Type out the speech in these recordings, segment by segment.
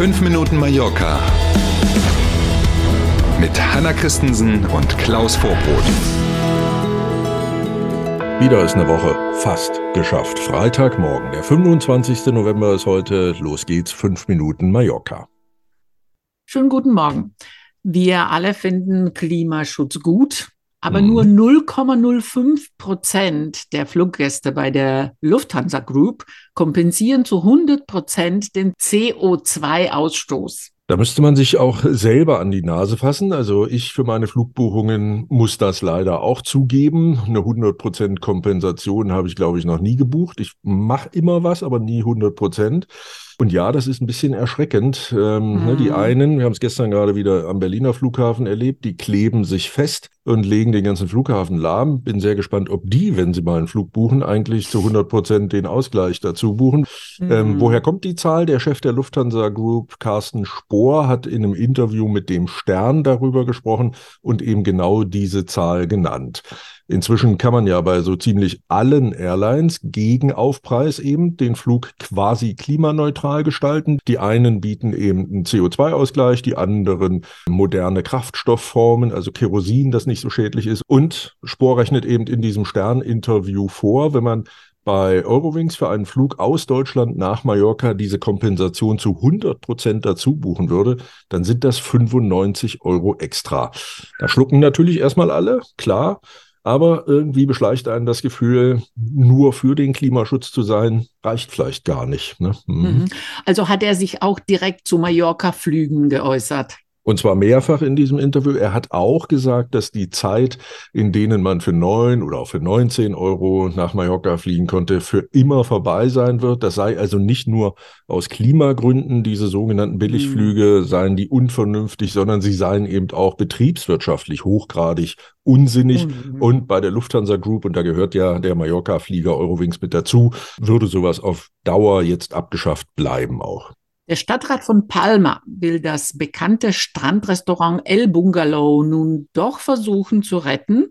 5 Minuten Mallorca mit Hanna Christensen und Klaus Vorbrot. Wieder ist eine Woche fast geschafft. Freitagmorgen, der 25. November ist heute. Los geht's, 5 Minuten Mallorca. Schönen guten Morgen. Wir alle finden Klimaschutz gut, aber Mhm. nur 0,05 Prozent der Fluggäste bei der Lufthansa Group kompensieren zu 100 Prozent den CO2-Ausstoß. Da müsste man sich auch selber an die Nase fassen. Also ich für meine Flugbuchungen muss das leider auch zugeben. Eine 100% Kompensation habe ich, glaube ich, noch nie gebucht. Ich mache immer was, aber nie 100%. Und ja, das ist ein bisschen erschreckend. Ähm, ne, die Mhm. einen, wir haben es gestern gerade wieder am Berliner Flughafen erlebt, die kleben sich fest und legen den ganzen Flughafen lahm. Bin sehr gespannt, ob die, wenn sie mal einen Flug buchen, eigentlich zu 100% den Ausgleich dazu buchen. Ähm, Mhm. woher kommt die Zahl? Der Chef der Lufthansa Group, Carsten Spohr, hat in einem Interview mit dem Stern darüber gesprochen und eben genau diese Zahl genannt. Inzwischen kann man ja bei so ziemlich allen Airlines gegen Aufpreis eben den Flug quasi klimaneutral gestalten. Die einen bieten eben einen CO2-Ausgleich, die anderen moderne Kraftstoffformen, also Kerosin, das nicht so schädlich ist. Und Spohr rechnet eben in diesem Stern-Interview vor, wenn man bei Eurowings für einen Flug aus Deutschland nach Mallorca diese Kompensation zu 100 Prozent dazu buchen würde, dann sind das 95 Euro extra. Da schlucken natürlich erstmal alle, klar. Aber irgendwie beschleicht einen das Gefühl, nur für den Klimaschutz zu sein, reicht vielleicht gar nicht. Ne? Mhm. Mhm. Also hat er sich auch direkt zu Mallorca-Flügen geäußert. Und zwar mehrfach in diesem Interview. Er hat auch gesagt, dass die Zeit, in denen man für neun oder auch für 19 Euro nach Mallorca fliegen konnte, für immer vorbei sein wird. Das sei also nicht nur aus Klimagründen, diese sogenannten Billigflüge seien die unvernünftig, sondern sie seien eben auch betriebswirtschaftlich hochgradig unsinnig. Mhm. Und bei der Lufthansa Group, und da gehört ja der Mallorca-Flieger Eurowings mit dazu, würde sowas auf Dauer jetzt abgeschafft bleiben auch. Der Stadtrat von Palma will das bekannte Strandrestaurant El Bungalow nun doch versuchen zu retten.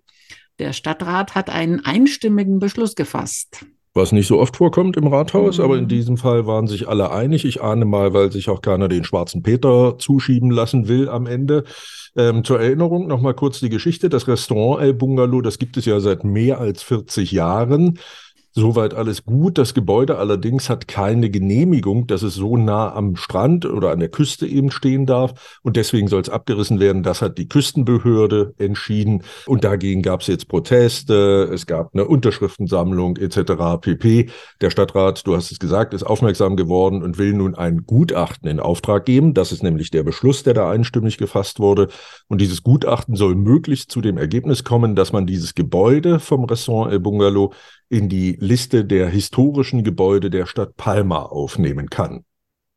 Der Stadtrat hat einen einstimmigen Beschluss gefasst. Was nicht so oft vorkommt im Rathaus, Mhm. aber in diesem Fall waren sich alle einig. Ich ahne mal, weil sich auch keiner den schwarzen Peter zuschieben lassen will am Ende. Ähm, zur Erinnerung noch mal kurz die Geschichte. Das Restaurant El Bungalow, das gibt es ja seit mehr als 40 Jahren. Soweit alles gut. Das Gebäude allerdings hat keine Genehmigung, dass es so nah am Strand oder an der Küste eben stehen darf. Und deswegen soll es abgerissen werden. Das hat die Küstenbehörde entschieden. Und dagegen gab es jetzt Proteste. Es gab eine Unterschriftensammlung etc. pp. Der Stadtrat, du hast es gesagt, ist aufmerksam geworden und will nun ein Gutachten in Auftrag geben. Das ist nämlich der Beschluss, der da einstimmig gefasst wurde. Und dieses Gutachten soll möglichst zu dem Ergebnis kommen, dass man dieses Gebäude vom Restaurant El Bungalow in die Liste der historischen Gebäude der Stadt Palma aufnehmen kann.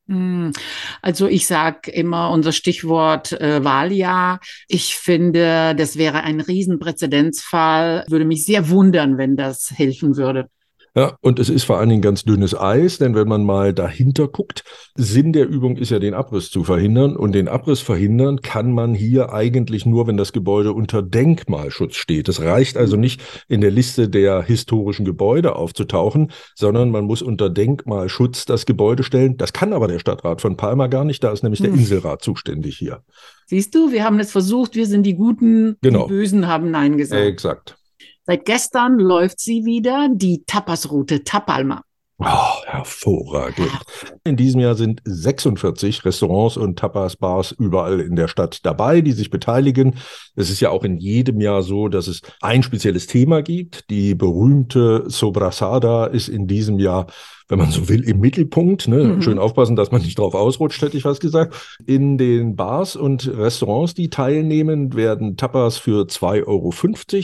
Hm, Also ich sage immer unser Stichwort äh, Wahljahr. Ich finde, das wäre ein Riesenpräzedenzfall. Würde mich sehr wundern, wenn das helfen würde. Ja, und es ist vor allen Dingen ganz dünnes Eis, denn wenn man mal dahinter guckt, Sinn der Übung ist ja, den Abriss zu verhindern. Und den Abriss verhindern kann man hier eigentlich nur, wenn das Gebäude unter Denkmalschutz steht. Es reicht also nicht, in der Liste der historischen Gebäude aufzutauchen, sondern man muss unter Denkmalschutz das Gebäude stellen. Das kann aber der Stadtrat von Palma gar nicht. Da ist nämlich der Hm. Inselrat zuständig hier. Siehst du, wir haben es versucht, wir sind die Guten, Genau. die Bösen haben Nein gesagt. Exakt. Seit gestern läuft sie wieder, die Tapasroute Tapalma. Oh, hervorragend. In diesem Jahr sind 46 Restaurants und Tapas-Bars überall in der Stadt dabei, die sich beteiligen. Es ist ja auch in jedem Jahr so, dass es ein spezielles Thema gibt. Die berühmte Sobrasada ist in diesem Jahr, wenn man so will, im Mittelpunkt. Ne? Mhm. Schön aufpassen, dass man nicht drauf ausrutscht, hätte ich fast gesagt. In den Bars und Restaurants, die teilnehmen, werden Tapas für 2,50 Euro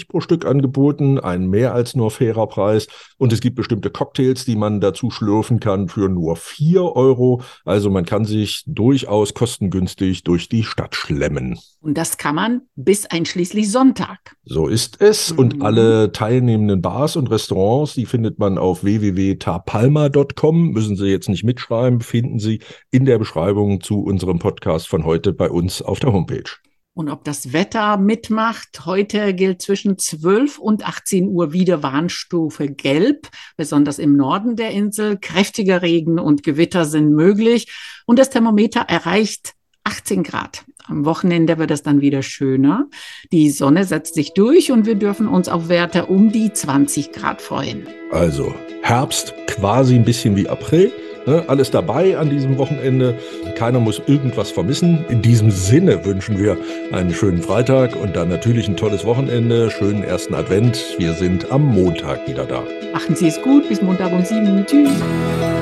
pro Stück angeboten. Ein mehr als nur fairer Preis. Und es gibt bestimmte Cocktails, die man dazu schlürfen kann für nur 4 Euro. Also man kann sich durchaus kostengünstig durch die Stadt schlemmen. Und das kann man bis einschließlich Sonntag. So ist es. Und Mhm. alle teilnehmenden Bars und Restaurants, die findet man auf www.tapalma.com. Müssen Sie jetzt nicht mitschreiben, finden Sie in der Beschreibung zu unserem Podcast von heute bei uns auf der Homepage. Und ob das Wetter mitmacht, heute gilt zwischen 12 und 18 Uhr wieder Warnstufe Gelb, besonders im Norden der Insel. Kräftiger Regen und Gewitter sind möglich und das Thermometer erreicht 18 Grad. Am Wochenende wird es dann wieder schöner. Die Sonne setzt sich durch und wir dürfen uns auf Werte um die 20 Grad freuen. Also Herbst quasi ein bisschen wie April. Ne, alles dabei an diesem Wochenende. Keiner muss irgendwas vermissen. In diesem Sinne wünschen wir einen schönen Freitag und dann natürlich ein tolles Wochenende, schönen ersten Advent. Wir sind am Montag wieder da. Machen Sie es gut, bis Montag um sieben. Tschüss.